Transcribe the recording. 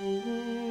Música